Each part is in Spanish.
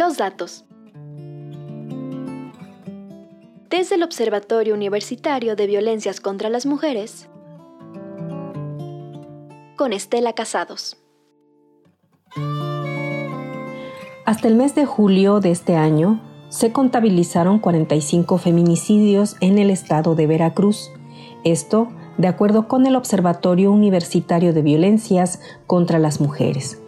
Los datos. Desde el Observatorio Universitario de Violencias contra las Mujeres, con Estela Casados. Hasta el mes de julio de este año, se contabilizaron 45 feminicidios en el estado de Veracruz. Esto de acuerdo con el Observatorio Universitario de Violencias contra las Mujeres.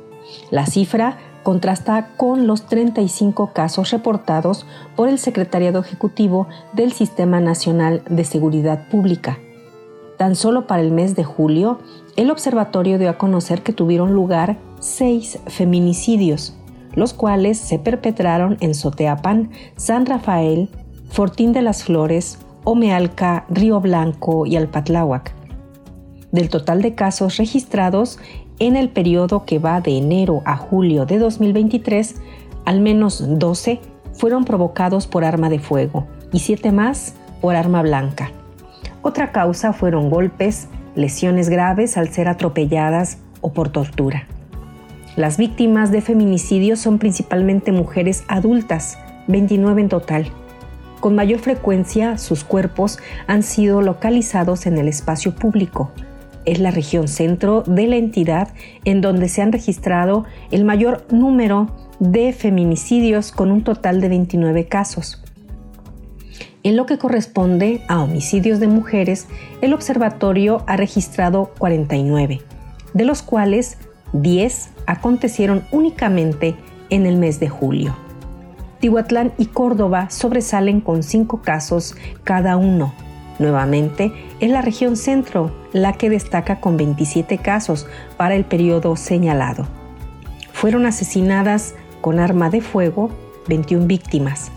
La cifra contrasta con los 35 casos reportados por el Secretariado Ejecutivo del Sistema Nacional de Seguridad Pública. Tan solo para el mes de julio, el observatorio dio a conocer que tuvieron lugar seis feminicidios, los cuales se perpetraron en Soteapan, San Rafael, Fortín de las Flores, Omealca, Río Blanco y Alpatláhuac. Del total de casos registrados en el periodo que va de enero a julio de 2023, al menos 12 fueron provocados por arma de fuego y 7 más por arma blanca. Otra causa fueron golpes, lesiones graves al ser atropelladas o por tortura. Las víctimas de feminicidio son principalmente mujeres adultas, 29 en total. Con mayor frecuencia, sus cuerpos han sido localizados en el espacio público. Es la región centro de la entidad en donde se han registrado el mayor número de feminicidios con un total de 29 casos. En lo que corresponde a homicidios de mujeres, el observatorio ha registrado 49, de los cuales 10 acontecieron únicamente en el mes de julio. Tihuatlán y Córdoba sobresalen con 5 casos cada uno. Nuevamente, es la región centro la que destaca con 27 casos para el periodo señalado. Fueron asesinadas con arma de fuego 21 víctimas,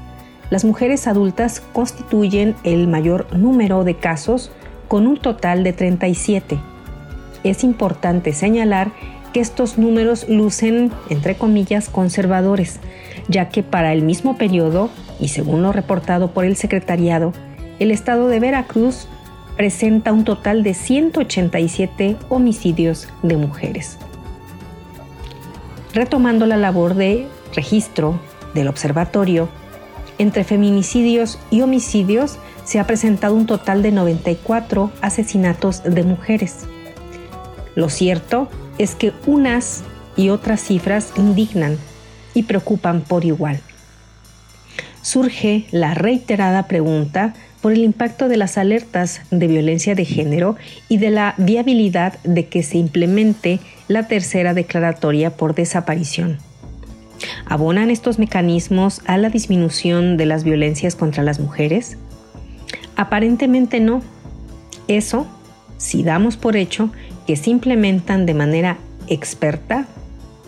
las mujeres adultas constituyen el mayor número de casos con un total de 37. Es importante señalar que estos números lucen, entre comillas, conservadores, ya que para el mismo periodo, y según lo reportado por el secretariado, el estado de Veracruz presenta un total de 187 homicidios de mujeres. Retomando la labor de registro del observatorio, entre feminicidios y homicidios se ha presentado un total de 94 asesinatos de mujeres. Lo cierto es que unas y otras cifras indignan y preocupan por igual. Surge la reiterada pregunta por el impacto de las alertas de violencia de género y de la viabilidad de que se implemente la tercera declaratoria por desaparición. ¿Abonan estos mecanismos a la disminución de las violencias contra las mujeres? Aparentemente no. Eso si damos por hecho que se implementan de manera experta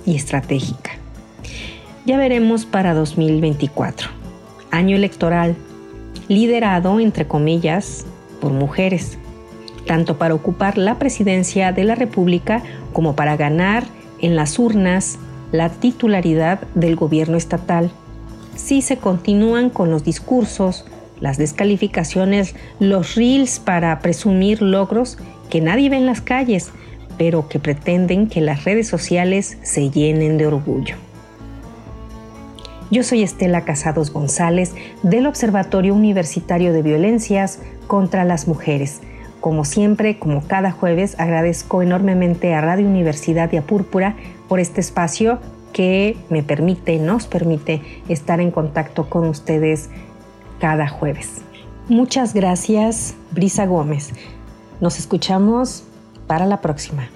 y estratégica. Ya veremos para 2024, año electoral, liderado, entre comillas, por mujeres, tanto para ocupar la presidencia de la República como para ganar en las urnas la titularidad del gobierno estatal. Si se continúan con los discursos, las descalificaciones, los reels para presumir logros que nadie ve en las calles, pero que pretenden que las redes sociales se llenen de orgullo. Yo soy Estela Casados González del Observatorio Universitario de Violencias contra las Mujeres. Como siempre, como cada jueves, agradezco enormemente a Radio Universidad de Apúrpura por este espacio que me permite, nos permite estar en contacto con ustedes cada jueves. Muchas gracias, Brisa Gómez. Nos escuchamos para la próxima.